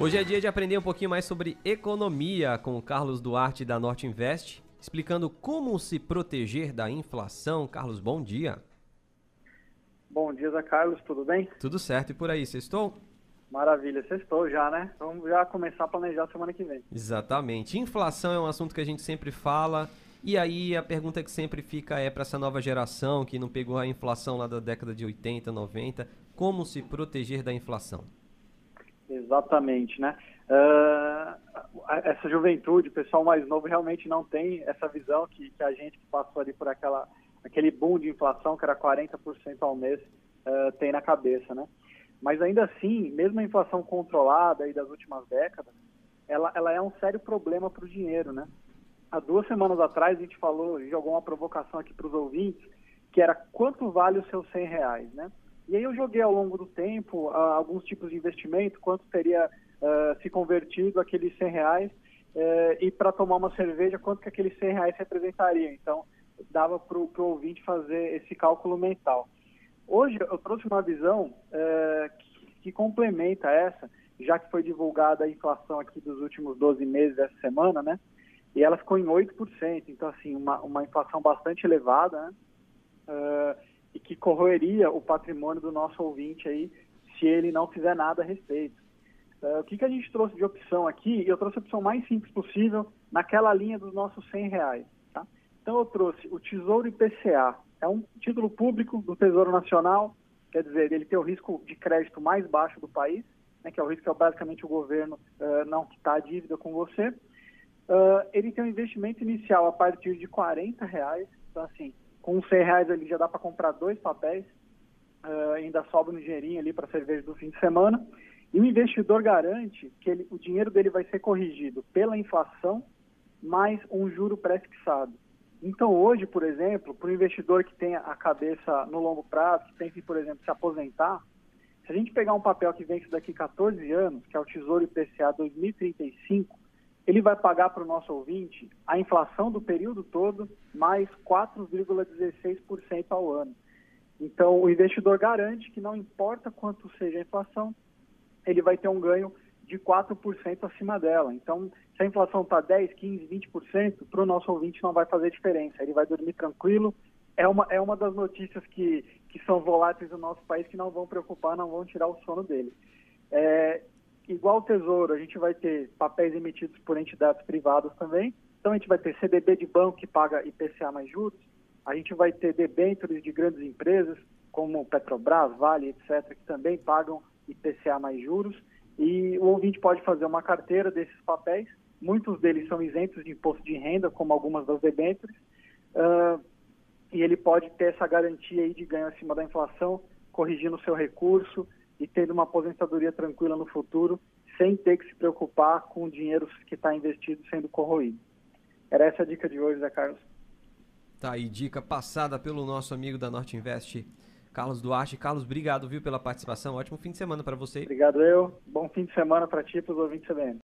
Hoje é dia de aprender um pouquinho mais sobre economia com o Carlos Duarte da Norte Invest, explicando como se proteger da inflação. Carlos, bom dia. Bom dia, Zé Carlos, tudo bem? Tudo certo e por aí, estou? Maravilha, estou já, né? Vamos já começar a planejar semana que vem. Exatamente. Inflação é um assunto que a gente sempre fala. E aí a pergunta que sempre fica é para essa nova geração que não pegou a inflação lá da década de 80, 90, como se proteger da inflação? Exatamente, né? Uh, essa juventude, o pessoal mais novo realmente não tem essa visão que, que, a gente que passou ali por aquela, aquele boom de inflação, que era 40% ao mês, uh, tem na cabeça, né? Mas ainda assim, mesmo a inflação controlada aí das últimas décadas, ela, ela é um sério problema para o dinheiro, né? Há duas semanas atrás a gente falou, jogou uma provocação aqui para os ouvintes, que era quanto vale os seus 100 reais, né? E aí eu joguei ao longo do tempo uh, alguns tipos de investimento, quanto teria uh, se convertido aqueles 100 reais uh, e para tomar uma cerveja, quanto que aqueles 100 reais representaria. Então, dava para o ouvinte fazer esse cálculo mental. Hoje eu trouxe uma visão eh, que, que, complementa essa, já que foi divulgada a inflação aqui dos últimos 12 meses dessa semana, né? E ela ficou em 8%, então assim, uma, uma inflação bastante elevada, né? E que corroeria o patrimônio do nosso ouvinte aí se ele não fizer nada a respeito. Uh, o que, que a gente trouxe de opção aqui? Eu trouxe a opção mais simples possível naquela linha dos nossos 100 reais. Tá? Então eu trouxe o Tesouro IPCA. É um título público do Tesouro Nacional, quer dizer, ele tem o risco de crédito mais baixo do país, né, que é o risco que é basicamente o governo uh, não quitar a dívida com você. Uh, ele tem um investimento inicial a partir de 40 reais, então assim, com 100 reais ali já dá para comprar dois papéis, uh, ainda sobra um dinheirinho ali para cerveja do fim de semana. E o investidor garante que ele, o dinheiro dele vai ser corrigido pela inflação mais um juro pré-fixado. Então, hoje, por exemplo, para o investidor que tem a cabeça no longo prazo, que pense, por exemplo, se aposentar, se a gente pegar um papel que vence daqui 14 anos, que é o Tesouro IPCA 2035, ele vai pagar para o nosso ouvinte a inflação do período todo mais 4,16% ao ano. Então, o investidor garante que não importa quanto seja a inflação, ele vai ter um ganho de 4% acima dela. Então, se a inflação está 10, 15, 20%, para o nosso ouvinte não vai fazer diferença. Ele vai dormir tranquilo. É uma, é uma das notícias que, que são voláteis no nosso país que não vão preocupar, não vão tirar o sono dele. É, igual o Tesouro, a gente vai ter papéis emitidos por entidades privadas também. Então a gente vai ter CDB de banco que paga IPCA mais juros, a gente vai ter debêntures de grandes empresas, como Petrobras, Vale, etc., que também pagam IPCA mais juros. E o ouvinte pode fazer uma carteira desses papéis, muitos deles são isentos de imposto de renda, como algumas das debêntures, uh, e ele pode ter essa garantia aí de ganho acima da inflação, corrigindo o seu recurso, e tendo uma aposentadoria tranquila no futuro, sem ter que se preocupar com o dinheiro que está investido sendo corroído. Era essa a dica de hoje, Zé Carlos. Tá aí, dica passada pelo nosso amigo da Norte Invest, Carlos Duarte. Carlos, obrigado, viu, pela participação. Ótimo fim de semana para você. Obrigado eu. Bom fim de semana para ti e para os ouvintes CBN.